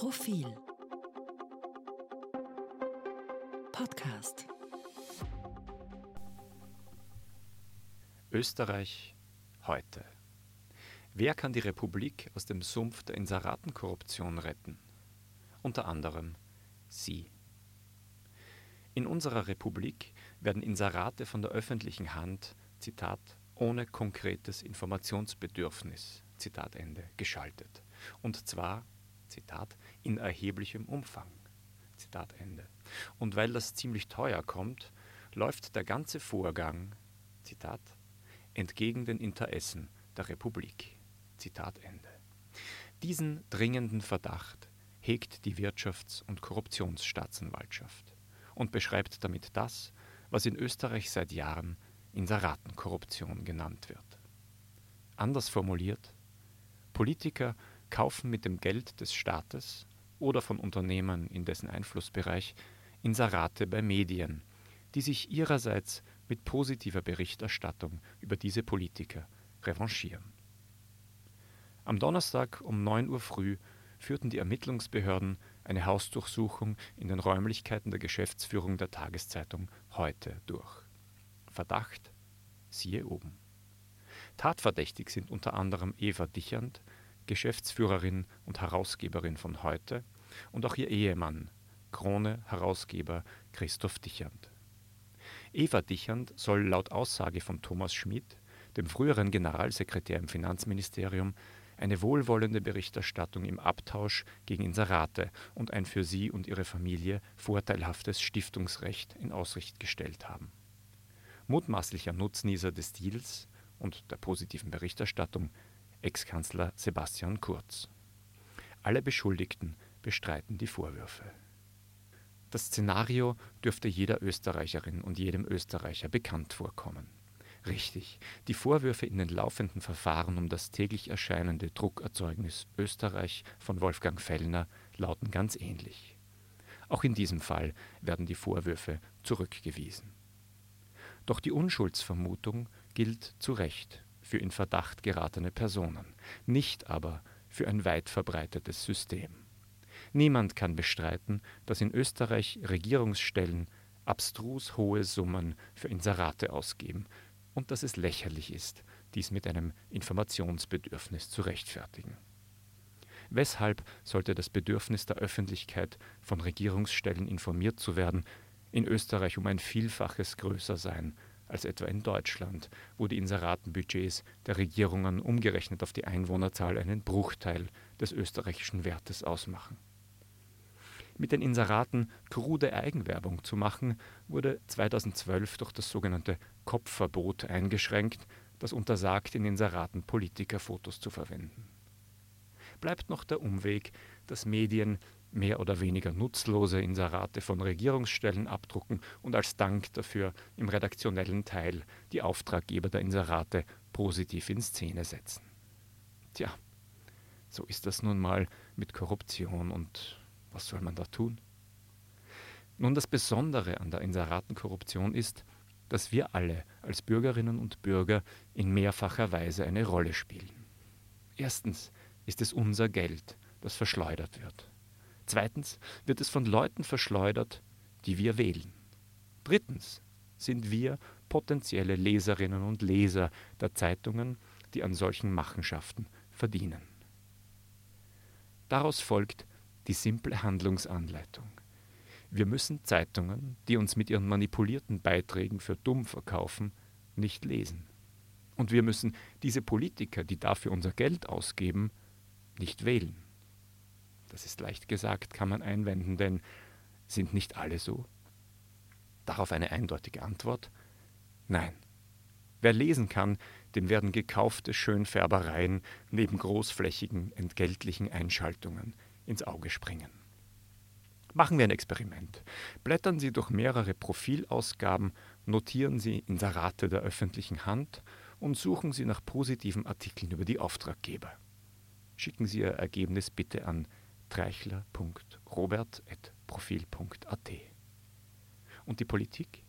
Profil Podcast Österreich heute. Wer kann die Republik aus dem Sumpf der Inseratenkorruption retten? Unter anderem Sie. In unserer Republik werden Inserate von der öffentlichen Hand, Zitat, ohne konkretes Informationsbedürfnis, Zitat Ende, geschaltet. Und zwar, Zitat, in erheblichem Umfang. Zitat Ende. Und weil das ziemlich teuer kommt, läuft der ganze Vorgang, Zitat, entgegen den Interessen der Republik. Zitat Ende. Diesen dringenden Verdacht hegt die Wirtschafts- und Korruptionsstaatsanwaltschaft und beschreibt damit das, was in Österreich seit Jahren Inseratenkorruption genannt wird. Anders formuliert, Politiker kaufen mit dem Geld des Staates oder von Unternehmern in dessen Einflussbereich Inserate bei Medien, die sich ihrerseits mit positiver Berichterstattung über diese Politiker revanchieren. Am Donnerstag um 9 Uhr früh führten die Ermittlungsbehörden eine Hausdurchsuchung in den Räumlichkeiten der Geschäftsführung der Tageszeitung Heute durch. Verdacht? Siehe oben. Tatverdächtig sind unter anderem Eva Dichand, Geschäftsführerin und Herausgeberin von Heute, und auch ihr Ehemann, Krone-Herausgeber Christoph Dichand. Eva Dichand soll laut Aussage von Thomas Schmidt, dem früheren Generalsekretär im Finanzministerium, eine wohlwollende Berichterstattung im Abtausch gegen Inserate und ein für sie und ihre Familie vorteilhaftes Stiftungsrecht in Aussicht gestellt haben. Mutmaßlicher Nutznießer des Deals und der positiven Berichterstattung Ex-Kanzler Sebastian Kurz. Alle Beschuldigten bestreiten die Vorwürfe. Das Szenario dürfte jeder Österreicherin und jedem Österreicher bekannt vorkommen. Richtig, die Vorwürfe in den laufenden Verfahren um das täglich erscheinende Druckerzeugnis Österreich von Wolfgang Fellner lauten ganz ähnlich. Auch in diesem Fall werden die Vorwürfe zurückgewiesen. Doch die Unschuldsvermutung gilt zu Recht für in Verdacht geratene Personen, nicht aber für ein weit verbreitetes System. Niemand kann bestreiten, dass in Österreich Regierungsstellen abstrus hohe Summen für Inserate ausgeben und dass es lächerlich ist, dies mit einem Informationsbedürfnis zu rechtfertigen. Weshalb sollte das Bedürfnis der Öffentlichkeit, von Regierungsstellen informiert zu werden, in Österreich um ein Vielfaches größer sein als etwa in Deutschland, wo die Inseratenbudgets der Regierungen umgerechnet auf die Einwohnerzahl einen Bruchteil des österreichischen Wertes ausmachen. Mit den Inseraten krude Eigenwerbung zu machen, wurde 2012 durch das sogenannte Kopfverbot eingeschränkt, das untersagt, in Inseraten Politikerfotos zu verwenden. Bleibt noch der Umweg, dass Medien mehr oder weniger nutzlose Inserate von Regierungsstellen abdrucken und als Dank dafür im redaktionellen Teil die Auftraggeber der Inserate positiv in Szene setzen. Tja, so ist das nun mal mit Korruption und was soll man da tun? Nun, das Besondere an der Inseratenkorruption ist, dass wir alle als Bürgerinnen und Bürger in mehrfacher Weise eine Rolle spielen. Erstens ist es unser Geld, das verschleudert wird. Zweitens wird es von Leuten verschleudert, die wir wählen. Drittens sind wir potenzielle Leserinnen und Leser der Zeitungen, die an solchen Machenschaften verdienen. Daraus folgt, die simple Handlungsanleitung. Wir müssen Zeitungen, die uns mit ihren manipulierten Beiträgen für dumm verkaufen, nicht lesen. Und wir müssen diese Politiker, die dafür unser Geld ausgeben, nicht wählen. Das ist leicht gesagt, kann man einwenden, denn sind nicht alle so? Darauf eine eindeutige Antwort Nein. Wer lesen kann, dem werden gekaufte Schönfärbereien neben großflächigen entgeltlichen Einschaltungen ins Auge springen. Machen wir ein Experiment. Blättern Sie durch mehrere Profilausgaben, notieren Sie Inserate der öffentlichen Hand und suchen Sie nach positiven Artikeln über die Auftraggeber. Schicken Sie Ihr Ergebnis bitte an treichler.robert.profil.at. Und die Politik?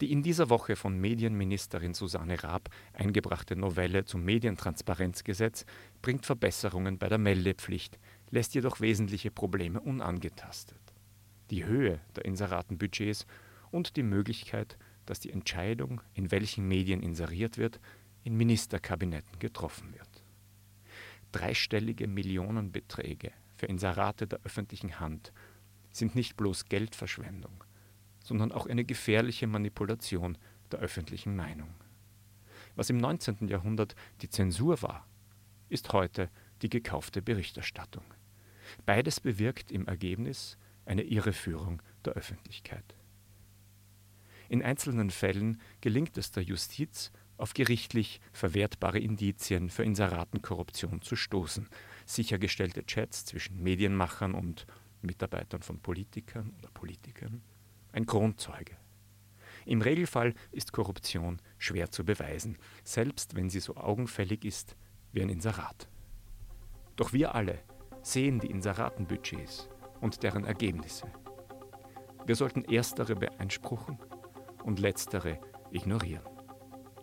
Die in dieser Woche von Medienministerin Susanne Raab eingebrachte Novelle zum Medientransparenzgesetz bringt Verbesserungen bei der Meldepflicht, lässt jedoch wesentliche Probleme unangetastet. Die Höhe der Inseratenbudgets und die Möglichkeit, dass die Entscheidung, in welchen Medien inseriert wird, in Ministerkabinetten getroffen wird. Dreistellige Millionenbeträge für Inserate der öffentlichen Hand sind nicht bloß Geldverschwendung, sondern auch eine gefährliche Manipulation der öffentlichen Meinung. Was im 19. Jahrhundert die Zensur war, ist heute die gekaufte Berichterstattung. Beides bewirkt im Ergebnis eine Irreführung der Öffentlichkeit. In einzelnen Fällen gelingt es der Justiz, auf gerichtlich verwertbare Indizien für Inseratenkorruption zu stoßen. Sichergestellte Chats zwischen Medienmachern und Mitarbeitern von Politikern oder Politikern. Ein Kronzeuge. Im Regelfall ist Korruption schwer zu beweisen, selbst wenn sie so augenfällig ist wie ein Inserat. Doch wir alle sehen die Inseratenbudgets und deren Ergebnisse. Wir sollten erstere beanspruchen und letztere ignorieren.